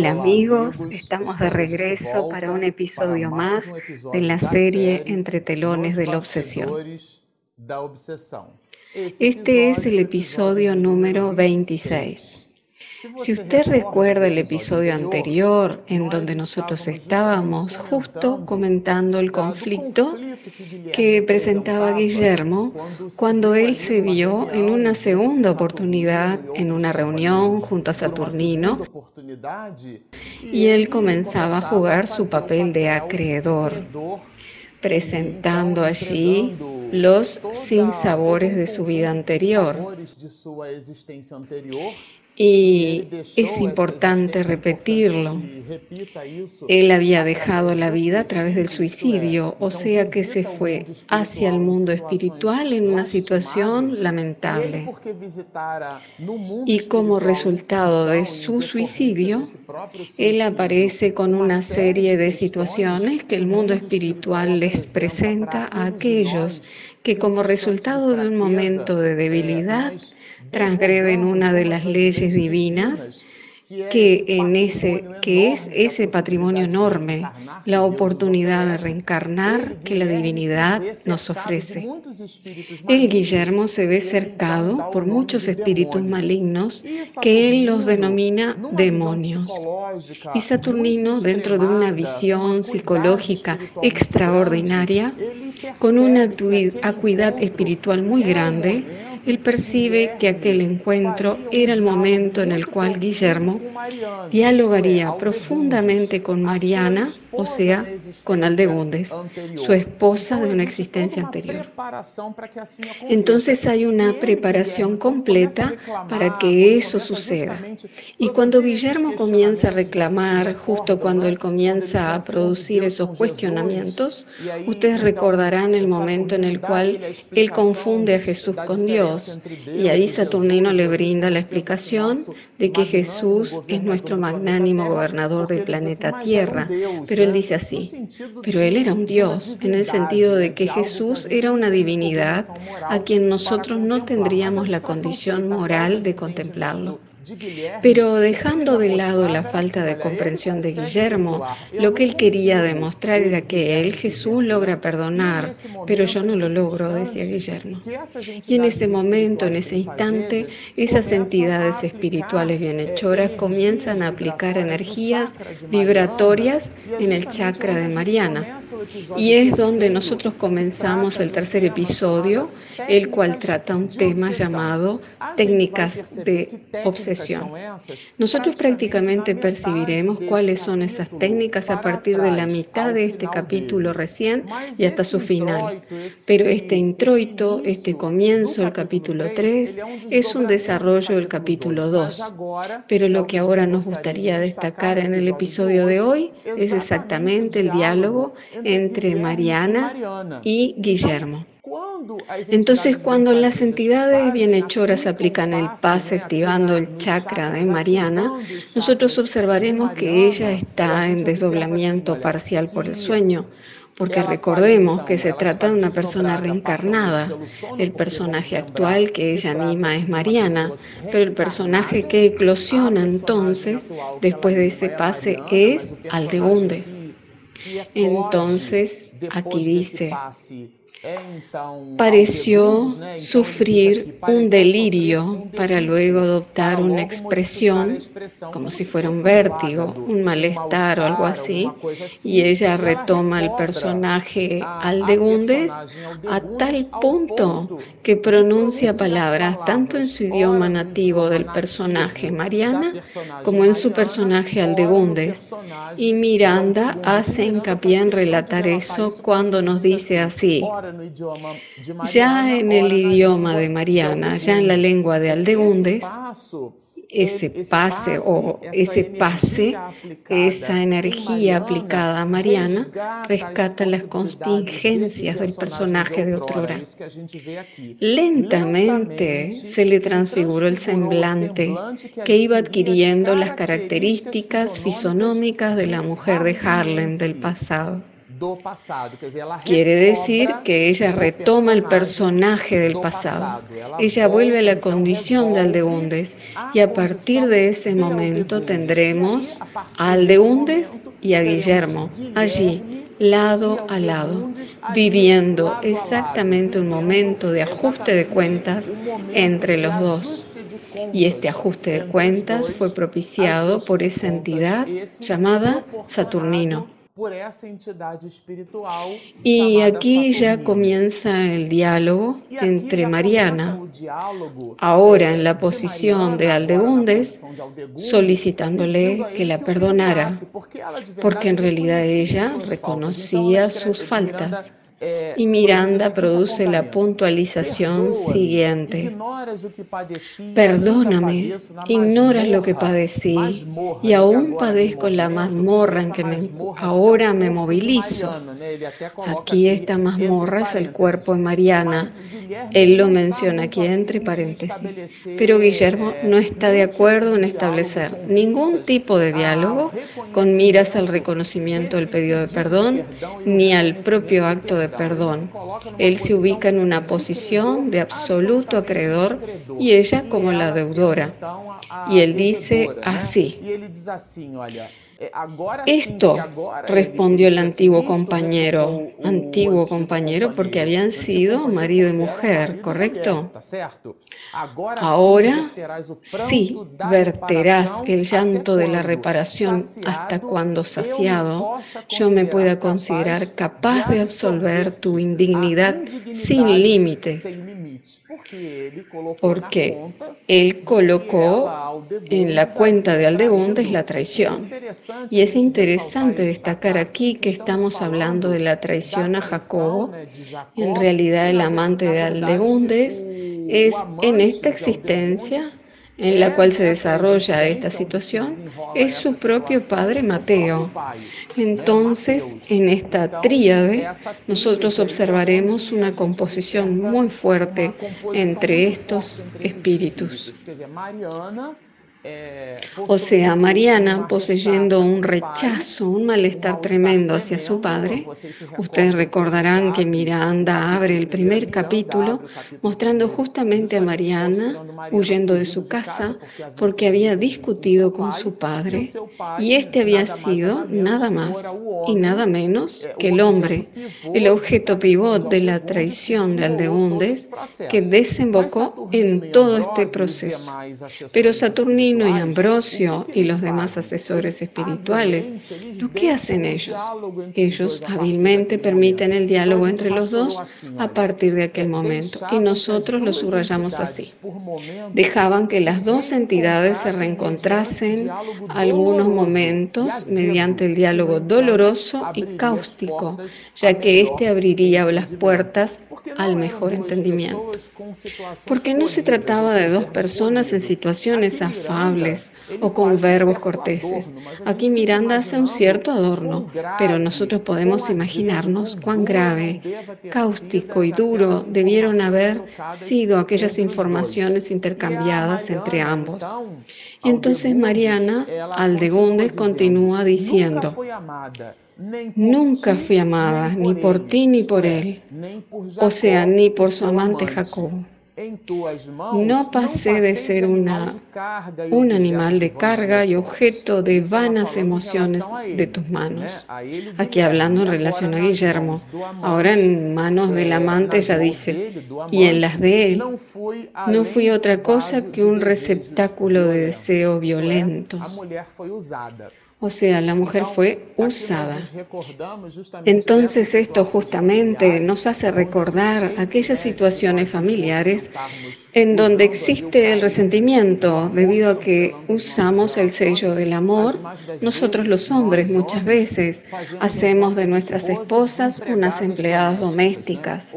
Hola amigos, estamos de regreso para un episodio más de la serie Entre telones de la obsesión. Este es el episodio número 26. Si usted recuerda el episodio anterior en donde nosotros estábamos justo comentando el conflicto que presentaba Guillermo cuando él se vio en una segunda oportunidad en una reunión junto a Saturnino y él comenzaba a jugar su papel de acreedor presentando allí los sinsabores de su vida anterior y es importante repetirlo. Él había dejado la vida a través del suicidio, o sea que se fue hacia el mundo espiritual en una situación lamentable. Y como resultado de su suicidio, él aparece con una serie de situaciones que el mundo espiritual les presenta a aquellos que como resultado de un momento de debilidad transgreden una de las leyes divinas que, en ese, que es ese patrimonio enorme, la oportunidad de reencarnar que la divinidad nos ofrece. El Guillermo se ve cercado por muchos espíritus malignos que él los denomina demonios. Y Saturnino, dentro de una visión psicológica extraordinaria, con una acuidad espiritual muy grande, él percibe que aquel encuentro era el momento en el cual Guillermo dialogaría profundamente con Mariana, o sea, con Aldegundes, su esposa de una existencia anterior. Entonces hay una preparación completa para que eso suceda. Y cuando Guillermo comienza a reclamar, justo cuando él comienza a producir esos cuestionamientos, ustedes recordarán el momento en el cual él confunde a Jesús con Dios y ahí Saturnino le brinda la explicación de que Jesús es nuestro magnánimo gobernador del planeta Tierra. Pero él dice así, pero él era un Dios, en el sentido de que Jesús era una divinidad a quien nosotros no tendríamos la condición moral de contemplarlo. Pero dejando de lado la falta de comprensión de Guillermo, lo que él quería demostrar era que él, Jesús, logra perdonar, pero yo no lo logro, decía Guillermo. Y en ese momento, en ese instante, esas entidades espirituales bienhechoras comienzan a aplicar energías vibratorias en el chakra de Mariana. Y es donde nosotros comenzamos el tercer episodio, el cual trata un tema llamado técnicas de obsesión nosotros prácticamente percibiremos cuáles son esas técnicas a partir de la mitad de este capítulo recién y hasta su final. Pero este introito, este comienzo, el capítulo 3, es un desarrollo del capítulo 2. Pero lo que ahora nos gustaría destacar en el episodio de hoy es exactamente el diálogo entre Mariana y Guillermo. Entonces, cuando las entidades bienhechoras aplican el pase activando el chakra de Mariana, nosotros observaremos que ella está en desdoblamiento parcial por el sueño, porque recordemos que se trata de una persona reencarnada. El personaje actual que ella anima es Mariana, pero el personaje que eclosiona entonces, después de ese pase, es Aldeundes. Entonces, aquí dice, pareció sufrir un delirio para luego adoptar una expresión como si fuera un vértigo, un malestar o algo así, y ella retoma el personaje Aldegundes a tal punto que pronuncia palabras tanto en su idioma nativo del personaje Mariana como en su personaje Aldegundes. Y Miranda hace hincapié en relatar eso cuando nos dice así, ya en el idioma de Mariana, ya en la lengua de Aldegundes, ese pase o ese pase, esa energía aplicada a Mariana, rescata las contingencias del personaje de Otrora. Lentamente se le transfiguró el semblante que iba adquiriendo las características fisonómicas de la mujer de Harlem del pasado. Quiere decir que ella retoma el personaje del pasado. Ella vuelve a la condición de Aldeundes y a partir de ese momento tendremos a Aldeundes y a Guillermo allí, lado a lado, viviendo exactamente un momento de ajuste de cuentas entre los dos. Y este ajuste de cuentas fue propiciado por esa entidad llamada Saturnino. Y aquí ya comienza el diálogo entre Mariana, ahora en la posición de Aldegundes, solicitándole que la perdonara, porque en realidad ella reconocía sus faltas y Miranda produce la puntualización siguiente. Perdóname, ignoras lo que padecí y aún padezco la mazmorra en que ahora me movilizo. Aquí esta mazmorra es el cuerpo de Mariana. Él lo menciona aquí entre paréntesis. Pero Guillermo no está de acuerdo en establecer ningún tipo de diálogo con miras al reconocimiento del pedido de perdón ni al propio acto de perdón. Él se ubica en una posición de absoluto acreedor y ella como la deudora. Y él dice así. Eh, Esto, respondió el antiguo compañero, antiguo compañero porque habían sido marido y mujer, ¿correcto? Ahora sí verterás el llanto de la reparación hasta cuando saciado. yo me pueda considerar capaz de absolver tu indignidad sin límites porque él colocó en la cuenta de Aldegundes la traición. Y es interesante destacar aquí que estamos hablando de la traición a Jacobo. En realidad el amante de Aldegundes es en esta existencia en la cual se desarrolla esta situación es su propio padre Mateo. Entonces, en esta tríade, nosotros observaremos una composición muy fuerte entre estos espíritus. O sea, Mariana, poseyendo un rechazo, un malestar tremendo hacia su padre, ustedes recordarán que Miranda abre el primer capítulo mostrando justamente a Mariana huyendo de su casa porque había discutido con su padre y este había sido nada más y nada menos que el hombre, el objeto pivot de la traición de Aldeundes que desembocó en todo este proceso. Pero Saturnino y Ambrosio y los demás asesores espirituales, ¿lo que hacen ellos? Ellos hábilmente permiten el diálogo entre los dos a partir de aquel momento y nosotros lo subrayamos así. Dejaban que las dos entidades se reencontrasen algunos momentos mediante el diálogo doloroso y cáustico, ya que éste abriría las puertas al mejor entendimiento. Porque no se trataba de dos personas en situaciones o con verbos corteses. Aquí Miranda hace un cierto adorno, pero nosotros podemos imaginarnos cuán grave, cáustico y duro debieron haber sido aquellas informaciones intercambiadas entre ambos. Entonces Mariana Aldegunde continúa diciendo, Nunca fui amada, ni por ti ni por él, o sea, ni por su amante Jacob. No pasé de ser una, un animal de carga y objeto de vanas emociones de tus manos. Aquí hablando en relación a Guillermo, ahora en manos del amante ya dice, y en las de él, no fui otra cosa que un receptáculo de deseo violentos. O sea, la mujer fue usada. Entonces esto justamente nos hace recordar aquellas situaciones familiares en donde existe el resentimiento debido a que usamos el sello del amor. Nosotros los hombres muchas veces hacemos de nuestras esposas unas empleadas domésticas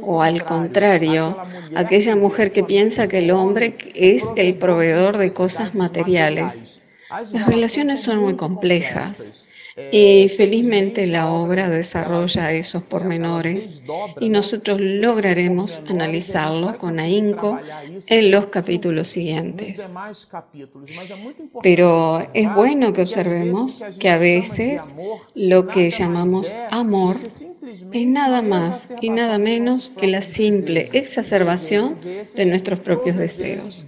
o al contrario, aquella mujer que piensa que el hombre es el proveedor de cosas materiales. Las relaciones son muy complejas Y felizmente la obra desarrolla esos pormenores y nosotros lograremos analizarlo con ahínco en los capítulos siguientes. Pero es bueno que observemos que a veces lo que llamamos amor es nada más y nada menos que la simple exacerbación de nuestros propios deseos.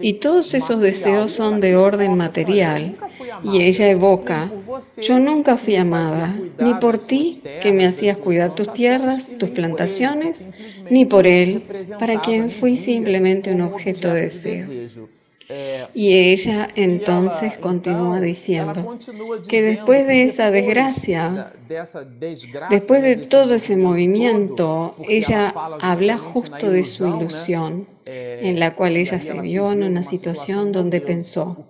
Y todos esos deseos son de orden material. Y ella evoca, yo nunca fui amada, ni por ti que me hacías cuidar tus tierras, tus plantaciones, ni por él, para quien fui simplemente un objeto de deseo. Y ella entonces continúa diciendo que después de esa desgracia, después de todo ese movimiento, ella habla justo de su ilusión en la cual ella se vio en una situación donde pensó,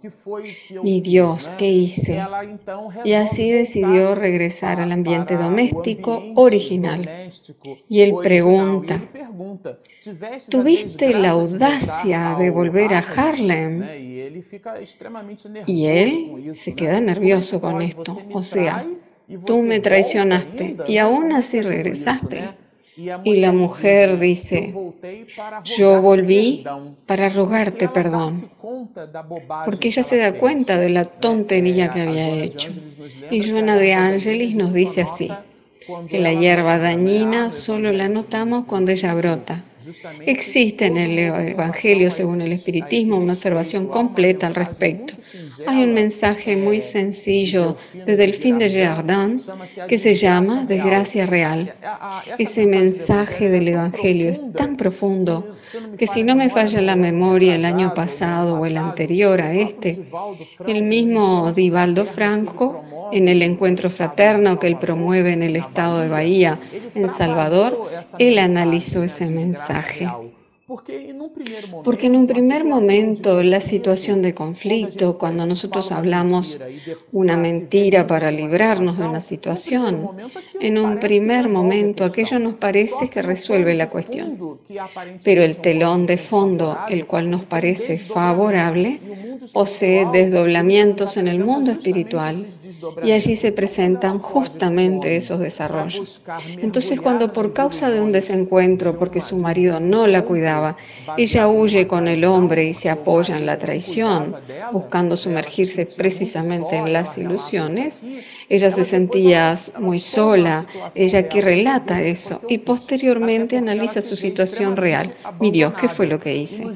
mi Dios, ¿qué hice? Y así decidió regresar al ambiente doméstico original. Y él pregunta, ¿tuviste la audacia de volver a Harlem? Y él se queda nervioso con esto. O sea, tú me traicionaste y aún así regresaste. Y la mujer dice, yo volví para rogarte perdón, porque ella se da cuenta de la tontería que había hecho. Y Joana de Angelis nos dice así, que la hierba dañina solo la notamos cuando ella brota Existe en el Evangelio, según el Espiritismo, una observación completa al respecto. Hay un mensaje muy sencillo de Delphine de Girardin que se llama Desgracia Real. Ese mensaje del Evangelio es tan profundo que si no me falla la memoria el año pasado o el anterior a este, el mismo Divaldo Franco en el encuentro fraterno que él promueve en el estado de Bahía, en Salvador, él analizó ese mensaje. Porque en un primer momento la situación de conflicto, cuando nosotros hablamos una mentira para librarnos de una situación, en un primer momento aquello nos parece que resuelve la cuestión. Pero el telón de fondo, el cual nos parece favorable, posee desdoblamientos en el mundo espiritual y allí se presentan justamente esos desarrollos. Entonces cuando por causa de un desencuentro, porque su marido no la cuidaba, ella huye con el hombre y se apoya en la traición, buscando sumergirse precisamente en las ilusiones, ella se sentía muy sola, ella aquí relata eso y posteriormente analiza su situación real. Mi Dios, ¿qué fue lo que hice?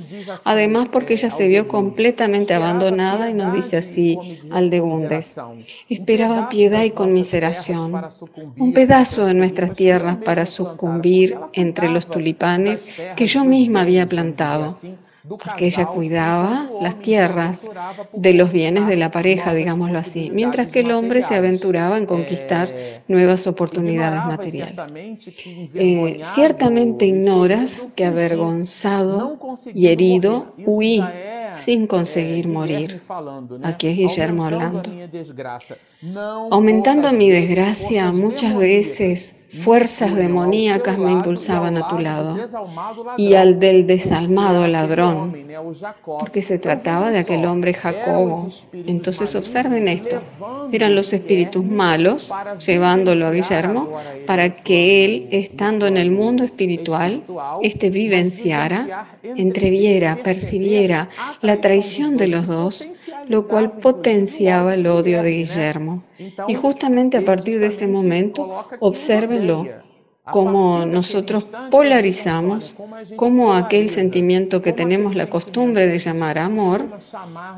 Además, porque ella se vio completamente abandonada y nos dice así al de Bundes, esperaba piedad y conmiseración, un pedazo de nuestras tierras para sucumbir entre los tulipanes que yo misma había plantado porque ella cuidaba las tierras de los bienes de la pareja, digámoslo así, mientras que el hombre se aventuraba en conquistar nuevas oportunidades materiales. Eh, ciertamente ignoras que avergonzado y herido huí sin conseguir morir. Aquí es Guillermo hablando. Aumentando mi desgracia, muchas veces fuerzas demoníacas me impulsaban a tu lado y al del desalmado ladrón, porque se trataba de aquel hombre Jacobo. Entonces observen esto, eran los espíritus malos llevándolo a Guillermo para que él, estando en el mundo espiritual, este vivenciara, entreviera, percibiera la traición de los dos, lo cual potenciaba el odio de Guillermo. Y justamente a partir de ese momento, obsérvenlo cómo nosotros polarizamos, cómo aquel sentimiento que tenemos la costumbre de llamar amor,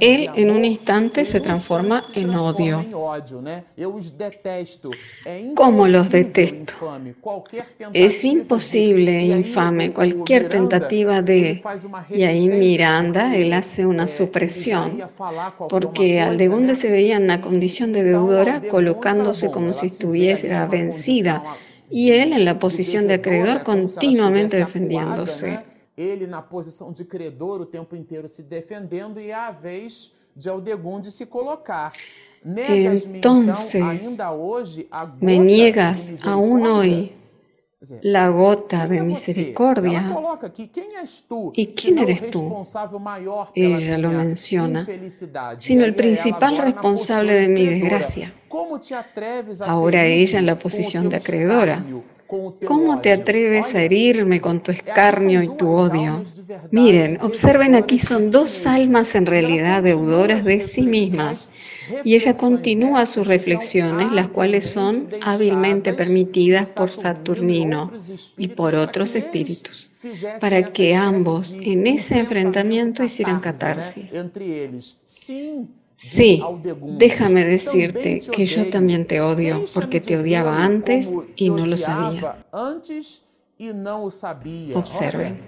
él en un instante se transforma en odio. ¿Cómo los detesto? Es imposible, infame, cualquier tentativa de... Y ahí Miranda, él hace una supresión, porque Aldegunde se veía en una condición de deudora colocándose como si estuviera vencida y él en la posición de acreedor continuamente defendiéndose. Ele na posição de credor o tempo inteiro se defendendo e é a vez de Aldegunde se colocar. Entonces, me niegas aún hoy la gota de misericordia. ¿Y quién eres tú? Ella lo menciona, sino el principal responsable de mi desgracia. Ahora ella en la posición de acreedora. ¿Cómo te atreves a herirme con tu escarnio y tu odio? Miren, observen aquí, son dos almas en realidad deudoras de sí mismas. Y ella continúa sus reflexiones, las cuales son hábilmente permitidas por Saturnino y por otros espíritus, para que ambos en ese enfrentamiento hicieran catarsis. Sí, déjame decirte que yo también te odio porque te odiaba antes y no lo sabía. Observen,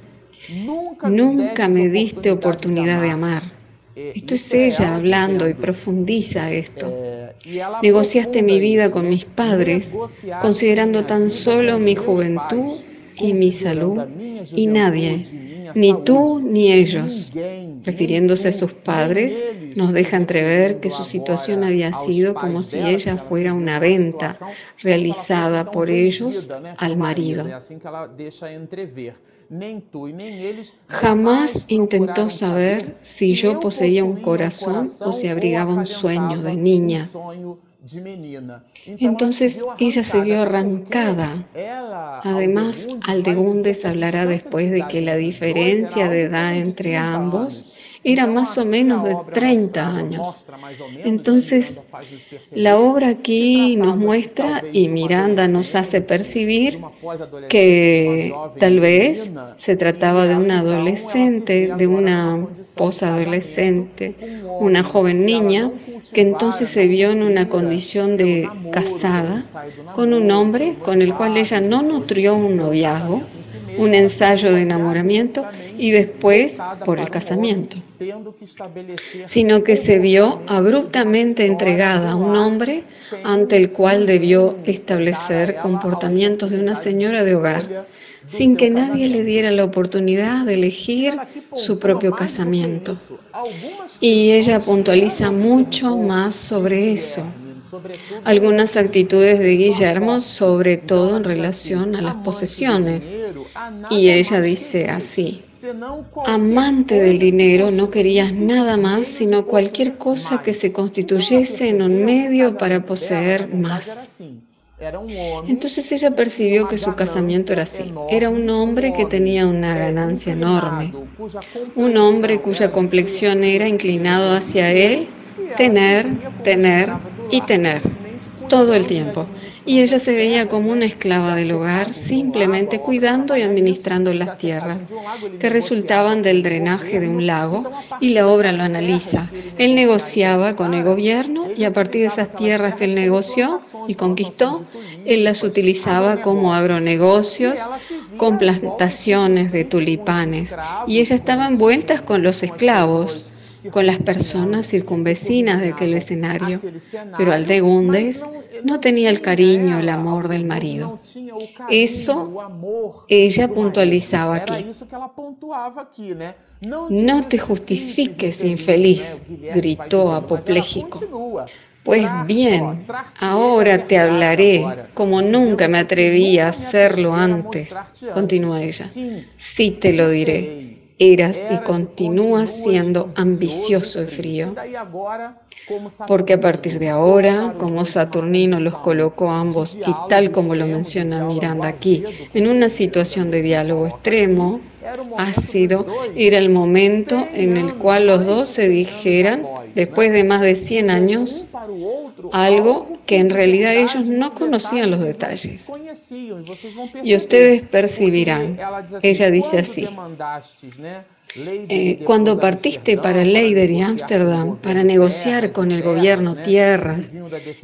nunca me diste oportunidad de amar. Esto es ella hablando y profundiza esto. Negociaste mi vida con mis padres, considerando tan solo mi juventud y mi salud y nadie, ni tú ni ellos. Refiriéndose a sus padres, nos deja entrever que su situación había sido como si ella fuera una venta realizada por ellos al marido. Jamás intentó saber si yo poseía un corazón o si abrigaba un sueño de niña. Entonces ella se vio arrancada. Además, Aldegundes hablará después de que la diferencia de edad entre ambos era más o menos de 30 años. Entonces, la obra aquí nos muestra y Miranda nos hace percibir que tal vez se trataba de una adolescente, de una posadolescente, una joven niña, que entonces se vio en una condición de casada con un hombre con el cual ella no nutrió un noviazgo, un ensayo de enamoramiento y después por el casamiento, sino que se vio abruptamente entregada a un hombre ante el cual debió establecer comportamientos de una señora de hogar, sin que nadie le diera la oportunidad de elegir su propio casamiento. Y ella puntualiza mucho más sobre eso algunas actitudes de Guillermo, sobre todo en relación a las posesiones. Y ella dice así, amante del dinero, no querías nada más sino cualquier cosa que se constituyese en un medio para poseer más. Entonces ella percibió que su casamiento era así. Era un hombre que tenía una ganancia enorme. Un hombre cuya complexión era inclinado hacia él, tener, tener y tener todo el tiempo. Y ella se veía como una esclava del hogar, simplemente cuidando y administrando las tierras que resultaban del drenaje de un lago, y la obra lo analiza. Él negociaba con el gobierno y a partir de esas tierras que él negoció y conquistó, él las utilizaba como agronegocios, con plantaciones de tulipanes. Y ella estaba envuelta con los esclavos con las personas circunvecinas de aquel escenario, pero Aldegundes no tenía el cariño, el amor del marido. Eso ella puntualizaba aquí. No te justifiques, infeliz, gritó apopléjico. Pues bien, ahora te hablaré como nunca me atreví a hacerlo antes, continúa ella. Sí te lo diré eras y continúas siendo ambicioso y frío. Porque a partir de ahora, como Saturnino los colocó ambos y tal como lo menciona Miranda aquí, en una situación de diálogo extremo, ácido, era el momento en el cual los dos se dijeran, después de más de 100 años, algo que en realidad ellos no conocían los detalles. Y ustedes percibirán, ella dice así, eh, cuando partiste para Leider y Ámsterdam para negociar con el gobierno tierras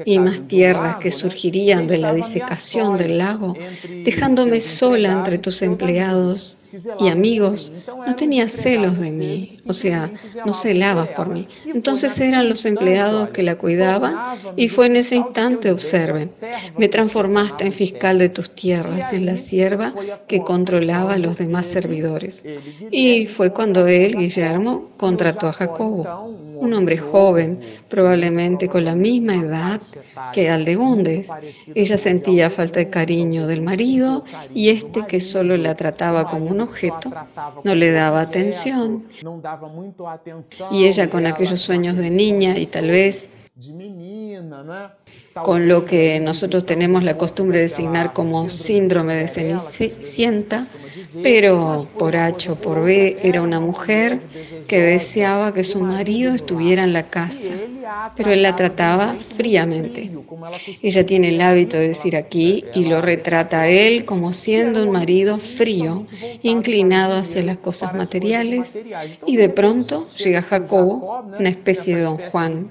y más tierras que surgirían de la disecación del lago, dejándome sola entre tus empleados y amigos, no tenías celos de mí, o sea, no celabas por mí. Entonces eran los empleados que la cuidaban y fue en ese instante, observen, me transformaste en fiscal de tus tierras, en la sierva que controlaba a los demás servidores. Y fue cuando él, Guillermo, contrató a Jacobo, un hombre joven, probablemente con la misma edad que Aldegondes. Ella sentía falta de cariño del marido y este que solo la trataba como un objeto no le daba atención. Y ella con aquellos sueños de niña y tal vez con lo que nosotros tenemos la costumbre de designar como síndrome de Cenicienta, pero por H o por B era una mujer que deseaba que su marido estuviera en la casa, pero él la trataba fríamente. Ella tiene el hábito de decir aquí y lo retrata a él como siendo un marido frío, inclinado hacia las cosas materiales, y de pronto llega Jacobo, una especie de don Juan,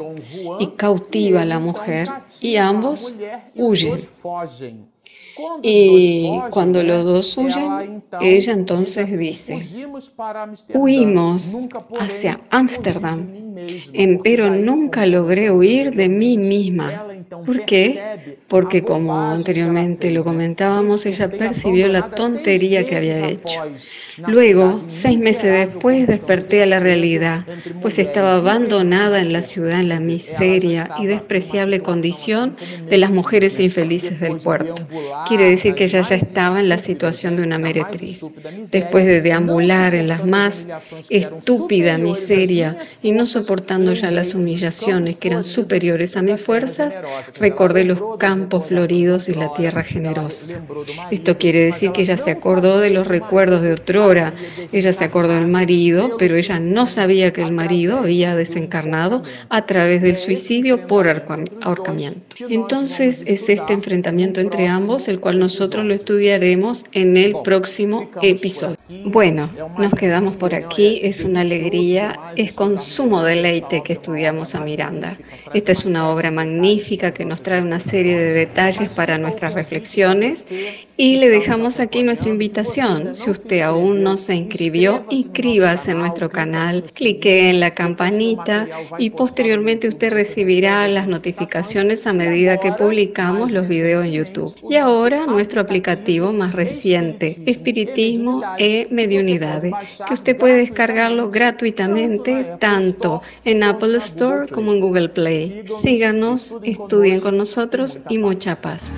y cautiva a la mujer y ambos huyen. Y cuando los dos huyen, ella entonces dice, huimos hacia Ámsterdam, pero nunca logré huir de mí misma. ¿Por qué? Porque como anteriormente lo comentábamos, ella percibió la tontería que había hecho. Luego, seis meses después, desperté a la realidad, pues estaba abandonada en la ciudad en la miseria y despreciable condición de las mujeres infelices del puerto. Quiere decir que ella ya estaba en la situación de una meretriz. Después de deambular en la más estúpida miseria y no soportando ya las humillaciones que eran superiores a mis fuerzas, recordé los campos floridos y la tierra generosa. Esto quiere decir que ella se acordó de los recuerdos de otrora. Ella se acordó del marido, pero ella no sabía que el marido había desencarnado a través del suicidio por ahorcamiento. Entonces es este enfrentamiento entre ambos el cual nosotros lo estudiaremos en el próximo episodio. Bueno, nos quedamos por aquí. Es una alegría, es con sumo deleite que estudiamos a Miranda. Esta es una obra magnífica que nos trae una serie de detalles para nuestras reflexiones y le dejamos aquí nuestra invitación. Si usted aún no se inscribió, inscríbase en nuestro canal, clique en la campanita y posteriormente usted recibirá las notificaciones a medida que publicamos los videos en YouTube. Y ahora nuestro aplicativo más reciente, Espiritismo e Mediunidades, que usted puede descargarlo gratuitamente tanto en Apple Store como en Google Play. Síganos, estudien con nosotros y mucha paz.